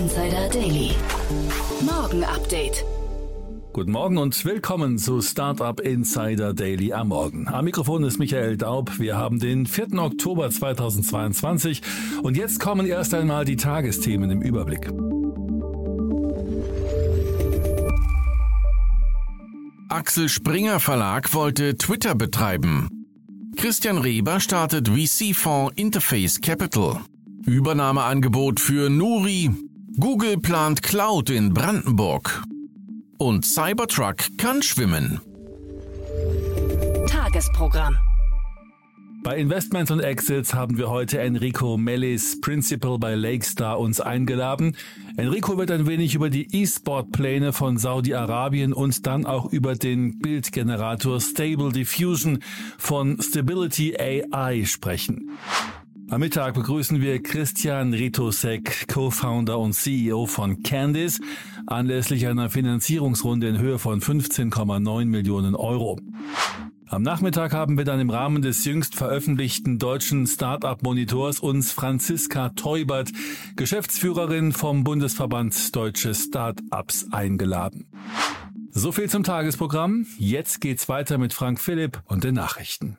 Insider Daily. Morgen Update. Guten Morgen und willkommen zu Startup Insider Daily am Morgen. Am Mikrofon ist Michael Daub. Wir haben den 4. Oktober 2022 und jetzt kommen erst einmal die Tagesthemen im Überblick. Axel Springer Verlag wollte Twitter betreiben. Christian Reber startet VC-Fonds Interface Capital. Übernahmeangebot für Nuri. Google plant Cloud in Brandenburg. Und Cybertruck kann schwimmen. Tagesprogramm. Bei Investments und Exits haben wir heute Enrico Mellis, Principal bei Lakestar, uns eingeladen. Enrico wird ein wenig über die E-Sport-Pläne von Saudi-Arabien und dann auch über den Bildgenerator Stable Diffusion von Stability AI sprechen. Am Mittag begrüßen wir Christian Ritosek, Co-Founder und CEO von Candice, anlässlich einer Finanzierungsrunde in Höhe von 15,9 Millionen Euro. Am Nachmittag haben wir dann im Rahmen des jüngst veröffentlichten deutschen Startup-Monitors uns Franziska Teubert, Geschäftsführerin vom Bundesverband Deutsche Startups, eingeladen. So viel zum Tagesprogramm. Jetzt geht's weiter mit Frank Philipp und den Nachrichten.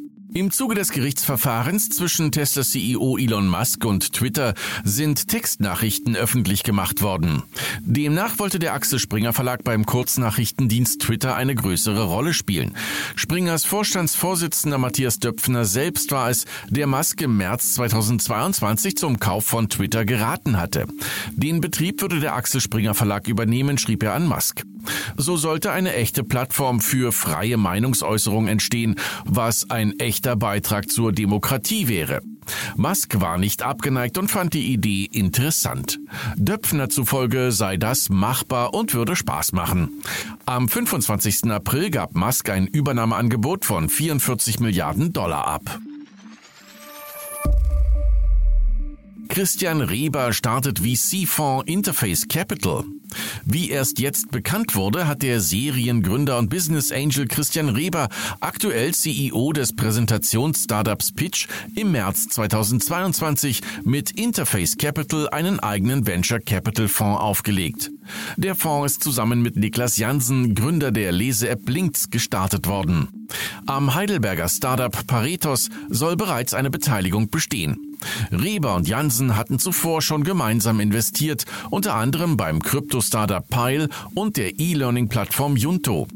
Im Zuge des Gerichtsverfahrens zwischen Tesla CEO Elon Musk und Twitter sind Textnachrichten öffentlich gemacht worden. Demnach wollte der Axel Springer Verlag beim Kurznachrichtendienst Twitter eine größere Rolle spielen. Springers Vorstandsvorsitzender Matthias Döpfner selbst war es, der Musk im März 2022 zum Kauf von Twitter geraten hatte. Den Betrieb würde der Axel Springer Verlag übernehmen, schrieb er an Musk. So sollte eine echte Plattform für freie Meinungsäußerung entstehen, was ein echter Beitrag zur Demokratie wäre. Musk war nicht abgeneigt und fand die Idee interessant. Döpfner zufolge sei das machbar und würde Spaß machen. Am 25. April gab Musk ein Übernahmeangebot von 44 Milliarden Dollar ab. Christian Reber startet VC-Fonds Interface Capital. Wie erst jetzt bekannt wurde, hat der Seriengründer und Business Angel Christian Reber, aktuell CEO des Präsentations-Startups Pitch, im März 2022 mit Interface Capital einen eigenen Venture Capital Fonds aufgelegt. Der Fonds ist zusammen mit Niklas Jansen, Gründer der Lese-App Links, gestartet worden. Am Heidelberger Startup Paretos soll bereits eine Beteiligung bestehen. Reber und Jansen hatten zuvor schon gemeinsam investiert, unter anderem beim Krypto-Startup Pile und der E-Learning-Plattform Junto.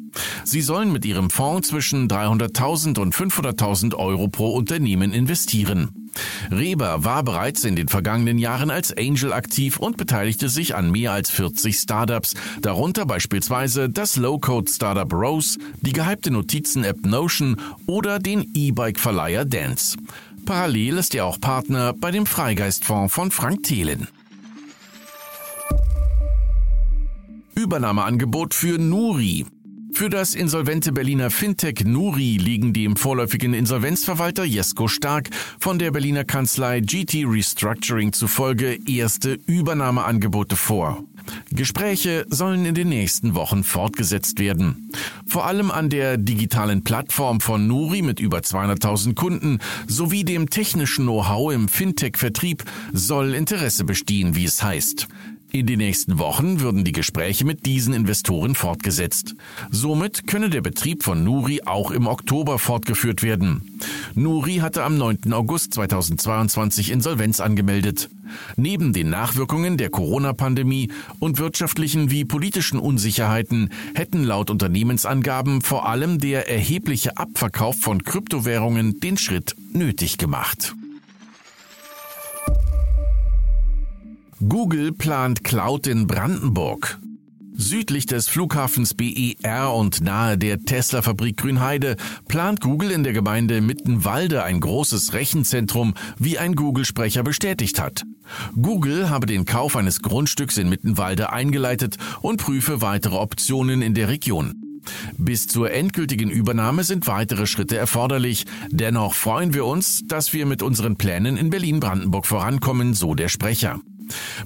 Sie sollen mit ihrem Fonds zwischen 300.000 und 500.000 Euro pro Unternehmen investieren. Reber war bereits in den vergangenen Jahren als Angel aktiv und beteiligte sich an mehr als 40 Startups, darunter beispielsweise das Low-Code-Startup Rose, die gehypte Notizen-App Notion oder den E-Bike-Verleiher Dance. Parallel ist er auch Partner bei dem Freigeistfonds von Frank Thelen. Übernahmeangebot für Nuri. Für das insolvente Berliner Fintech Nuri liegen dem vorläufigen Insolvenzverwalter Jesko Stark von der Berliner Kanzlei GT Restructuring zufolge erste Übernahmeangebote vor. Gespräche sollen in den nächsten Wochen fortgesetzt werden. Vor allem an der digitalen Plattform von Nuri mit über 200.000 Kunden sowie dem technischen Know-how im Fintech-Vertrieb soll Interesse bestehen, wie es heißt. In den nächsten Wochen würden die Gespräche mit diesen Investoren fortgesetzt. Somit könne der Betrieb von Nuri auch im Oktober fortgeführt werden. Nuri hatte am 9. August 2022 Insolvenz angemeldet. Neben den Nachwirkungen der Corona-Pandemie und wirtschaftlichen wie politischen Unsicherheiten hätten laut Unternehmensangaben vor allem der erhebliche Abverkauf von Kryptowährungen den Schritt nötig gemacht. Google plant Cloud in Brandenburg. Südlich des Flughafens BER und nahe der Tesla-Fabrik Grünheide plant Google in der Gemeinde Mittenwalde ein großes Rechenzentrum, wie ein Google-Sprecher bestätigt hat. Google habe den Kauf eines Grundstücks in Mittenwalde eingeleitet und prüfe weitere Optionen in der Region. Bis zur endgültigen Übernahme sind weitere Schritte erforderlich. Dennoch freuen wir uns, dass wir mit unseren Plänen in Berlin-Brandenburg vorankommen, so der Sprecher.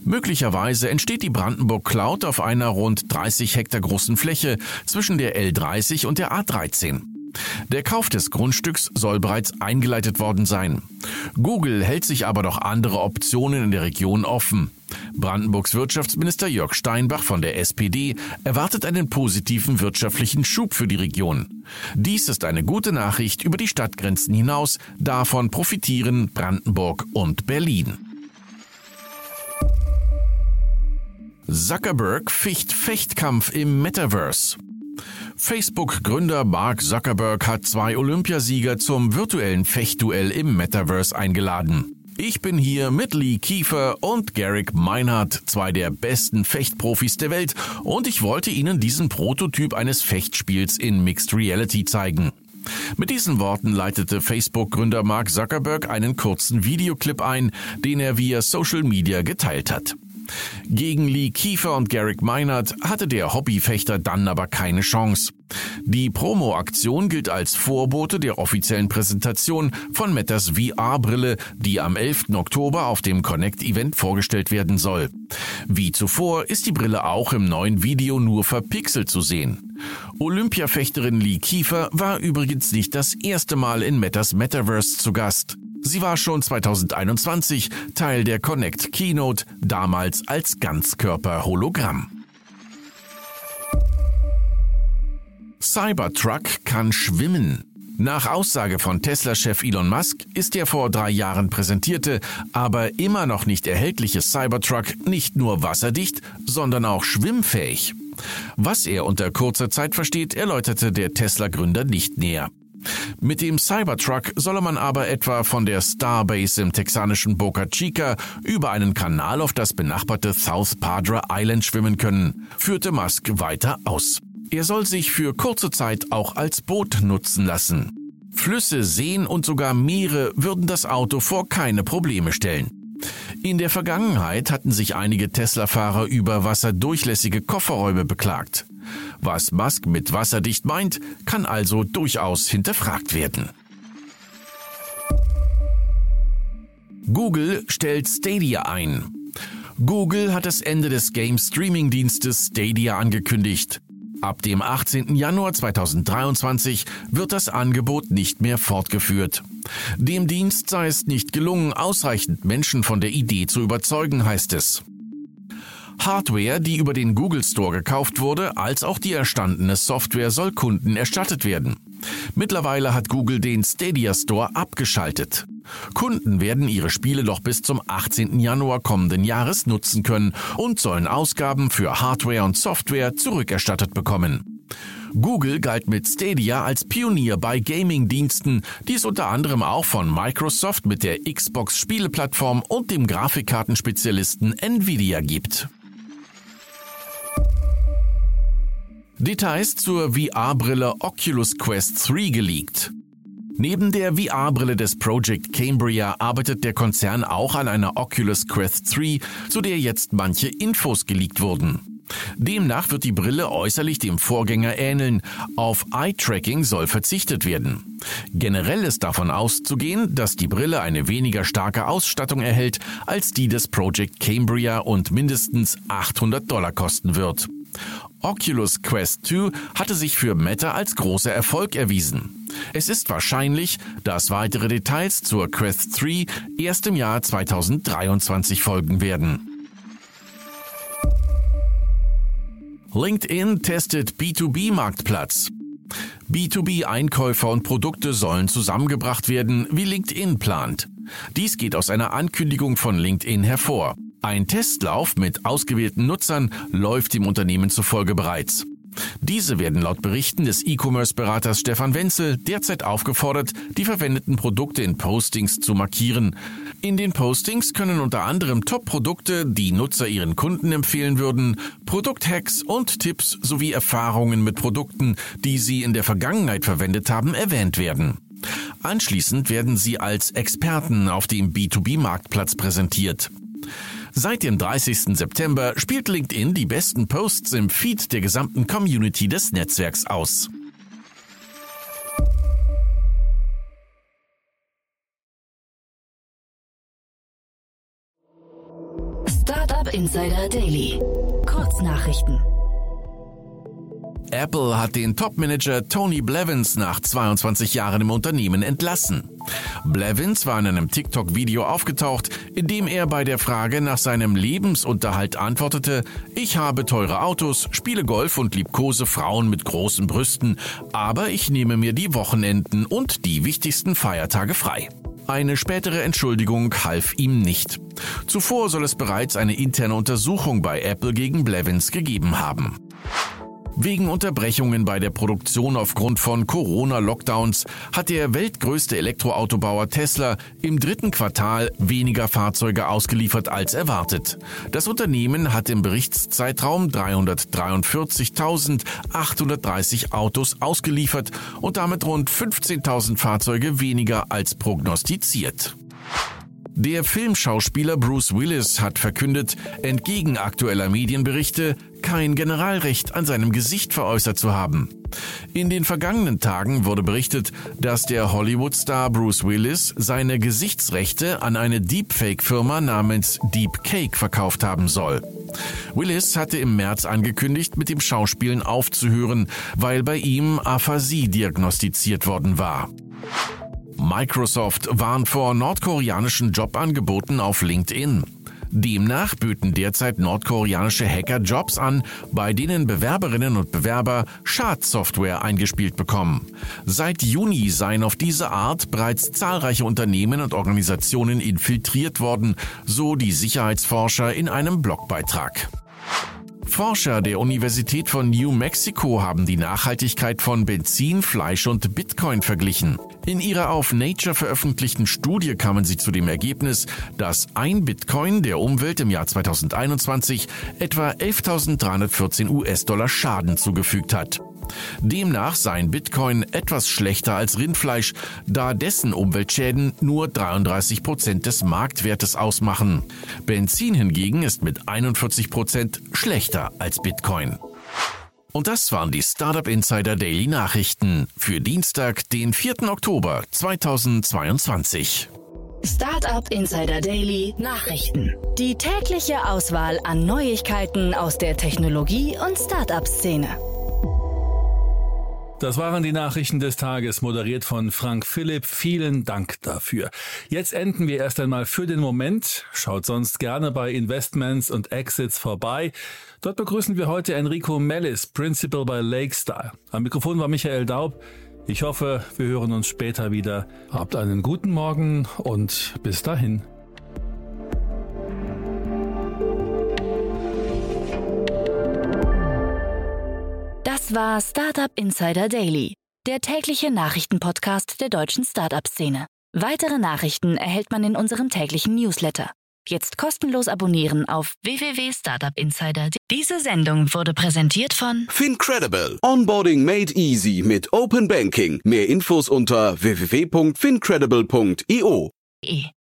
Möglicherweise entsteht die Brandenburg Cloud auf einer rund 30 Hektar großen Fläche zwischen der L30 und der A13. Der Kauf des Grundstücks soll bereits eingeleitet worden sein. Google hält sich aber noch andere Optionen in der Region offen. Brandenburgs Wirtschaftsminister Jörg Steinbach von der SPD erwartet einen positiven wirtschaftlichen Schub für die Region. Dies ist eine gute Nachricht über die Stadtgrenzen hinaus. Davon profitieren Brandenburg und Berlin. Zuckerberg ficht Fechtkampf im Metaverse. Facebook-Gründer Mark Zuckerberg hat zwei Olympiasieger zum virtuellen Fechtduell im Metaverse eingeladen. Ich bin hier mit Lee Kiefer und Garrick Meinhardt, zwei der besten Fechtprofis der Welt, und ich wollte Ihnen diesen Prototyp eines Fechtspiels in Mixed Reality zeigen. Mit diesen Worten leitete Facebook-Gründer Mark Zuckerberg einen kurzen Videoclip ein, den er via Social Media geteilt hat. Gegen Lee Kiefer und Garrick Meinert hatte der Hobbyfechter dann aber keine Chance. Die Promo-Aktion gilt als Vorbote der offiziellen Präsentation von Metas VR-Brille, die am 11. Oktober auf dem Connect-Event vorgestellt werden soll. Wie zuvor ist die Brille auch im neuen Video nur verpixelt zu sehen. Olympiafechterin Lee Kiefer war übrigens nicht das erste Mal in Metas Metaverse zu Gast. Sie war schon 2021 Teil der Connect Keynote, damals als Ganzkörper-Hologramm. Cybertruck kann schwimmen. Nach Aussage von Tesla-Chef Elon Musk ist der vor drei Jahren präsentierte, aber immer noch nicht erhältliche Cybertruck nicht nur wasserdicht, sondern auch schwimmfähig. Was er unter kurzer Zeit versteht, erläuterte der Tesla-Gründer nicht näher. Mit dem Cybertruck solle man aber etwa von der Starbase im texanischen Boca Chica über einen Kanal auf das benachbarte South Padre Island schwimmen können, führte Musk weiter aus. Er soll sich für kurze Zeit auch als Boot nutzen lassen. Flüsse, Seen und sogar Meere würden das Auto vor keine Probleme stellen. In der Vergangenheit hatten sich einige Tesla-Fahrer über wasserdurchlässige Kofferräume beklagt. Was Musk mit wasserdicht meint, kann also durchaus hinterfragt werden. Google stellt Stadia ein. Google hat das Ende des Game-Streaming-Dienstes Stadia angekündigt. Ab dem 18. Januar 2023 wird das Angebot nicht mehr fortgeführt. Dem Dienst sei es nicht gelungen, ausreichend Menschen von der Idee zu überzeugen, heißt es. Hardware, die über den Google Store gekauft wurde, als auch die erstandene Software soll Kunden erstattet werden. Mittlerweile hat Google den Stadia Store abgeschaltet. Kunden werden ihre Spiele noch bis zum 18. Januar kommenden Jahres nutzen können und sollen Ausgaben für Hardware und Software zurückerstattet bekommen. Google galt mit Stadia als Pionier bei Gaming-Diensten, die es unter anderem auch von Microsoft mit der Xbox-Spieleplattform und dem Grafikkartenspezialisten Nvidia gibt. Details zur VR-Brille Oculus Quest 3 geleakt. Neben der VR-Brille des Project Cambria arbeitet der Konzern auch an einer Oculus Quest 3, zu der jetzt manche Infos geleakt wurden. Demnach wird die Brille äußerlich dem Vorgänger ähneln. Auf Eye-Tracking soll verzichtet werden. Generell ist davon auszugehen, dass die Brille eine weniger starke Ausstattung erhält als die des Project Cambria und mindestens 800 Dollar kosten wird. Oculus Quest 2 hatte sich für Meta als großer Erfolg erwiesen. Es ist wahrscheinlich, dass weitere Details zur Quest 3 erst im Jahr 2023 folgen werden. LinkedIn testet B2B-Marktplatz. B2B-Einkäufer und Produkte sollen zusammengebracht werden, wie LinkedIn plant. Dies geht aus einer Ankündigung von LinkedIn hervor. Ein Testlauf mit ausgewählten Nutzern läuft dem Unternehmen zufolge bereits. Diese werden laut Berichten des E-Commerce-Beraters Stefan Wenzel derzeit aufgefordert, die verwendeten Produkte in Postings zu markieren. In den Postings können unter anderem Top-Produkte, die Nutzer ihren Kunden empfehlen würden, Produkthacks und Tipps sowie Erfahrungen mit Produkten, die sie in der Vergangenheit verwendet haben, erwähnt werden. Anschließend werden sie als Experten auf dem B2B-Marktplatz präsentiert. Seit dem 30. September spielt LinkedIn die besten Posts im Feed der gesamten Community des Netzwerks aus. Startup Insider Daily. Kurznachrichten. Apple hat den Topmanager Tony Blevins nach 22 Jahren im Unternehmen entlassen. Blevins war in einem TikTok-Video aufgetaucht, in dem er bei der Frage nach seinem Lebensunterhalt antwortete, ich habe teure Autos, spiele Golf und liebkose Frauen mit großen Brüsten, aber ich nehme mir die Wochenenden und die wichtigsten Feiertage frei. Eine spätere Entschuldigung half ihm nicht. Zuvor soll es bereits eine interne Untersuchung bei Apple gegen Blevins gegeben haben. Wegen Unterbrechungen bei der Produktion aufgrund von Corona-Lockdowns hat der weltgrößte Elektroautobauer Tesla im dritten Quartal weniger Fahrzeuge ausgeliefert als erwartet. Das Unternehmen hat im Berichtszeitraum 343.830 Autos ausgeliefert und damit rund 15.000 Fahrzeuge weniger als prognostiziert. Der Filmschauspieler Bruce Willis hat verkündet, entgegen aktueller Medienberichte kein Generalrecht an seinem Gesicht veräußert zu haben. In den vergangenen Tagen wurde berichtet, dass der Hollywood-Star Bruce Willis seine Gesichtsrechte an eine Deepfake-Firma namens Deepcake verkauft haben soll. Willis hatte im März angekündigt, mit dem Schauspielen aufzuhören, weil bei ihm Aphasie diagnostiziert worden war. Microsoft warnt vor nordkoreanischen Jobangeboten auf LinkedIn. Demnach böten derzeit nordkoreanische Hacker Jobs an, bei denen Bewerberinnen und Bewerber Schadsoftware eingespielt bekommen. Seit Juni seien auf diese Art bereits zahlreiche Unternehmen und Organisationen infiltriert worden, so die Sicherheitsforscher in einem Blogbeitrag. Forscher der Universität von New Mexico haben die Nachhaltigkeit von Benzin, Fleisch und Bitcoin verglichen. In ihrer auf Nature veröffentlichten Studie kamen sie zu dem Ergebnis, dass ein Bitcoin der Umwelt im Jahr 2021 etwa 11.314 US-Dollar Schaden zugefügt hat. Demnach seien Bitcoin etwas schlechter als Rindfleisch, da dessen Umweltschäden nur 33 Prozent des Marktwertes ausmachen. Benzin hingegen ist mit 41 Prozent schlechter als Bitcoin. Und das waren die Startup Insider Daily Nachrichten für Dienstag, den 4. Oktober 2022. Startup Insider Daily Nachrichten. Die tägliche Auswahl an Neuigkeiten aus der Technologie- und Startup-Szene. Das waren die Nachrichten des Tages, moderiert von Frank Philipp. Vielen Dank dafür. Jetzt enden wir erst einmal für den Moment. Schaut sonst gerne bei Investments und Exits vorbei. Dort begrüßen wir heute Enrico Mellis, Principal bei Lakestar. Am Mikrofon war Michael Daub. Ich hoffe, wir hören uns später wieder. Habt einen guten Morgen und bis dahin. Das war Startup Insider Daily, der tägliche Nachrichtenpodcast der deutschen Startup-Szene. Weitere Nachrichten erhält man in unserem täglichen Newsletter. Jetzt kostenlos abonnieren auf www.startupinsider. Diese Sendung wurde präsentiert von Fincredible. Onboarding made easy mit Open Banking. Mehr Infos unter www.fincredible.io.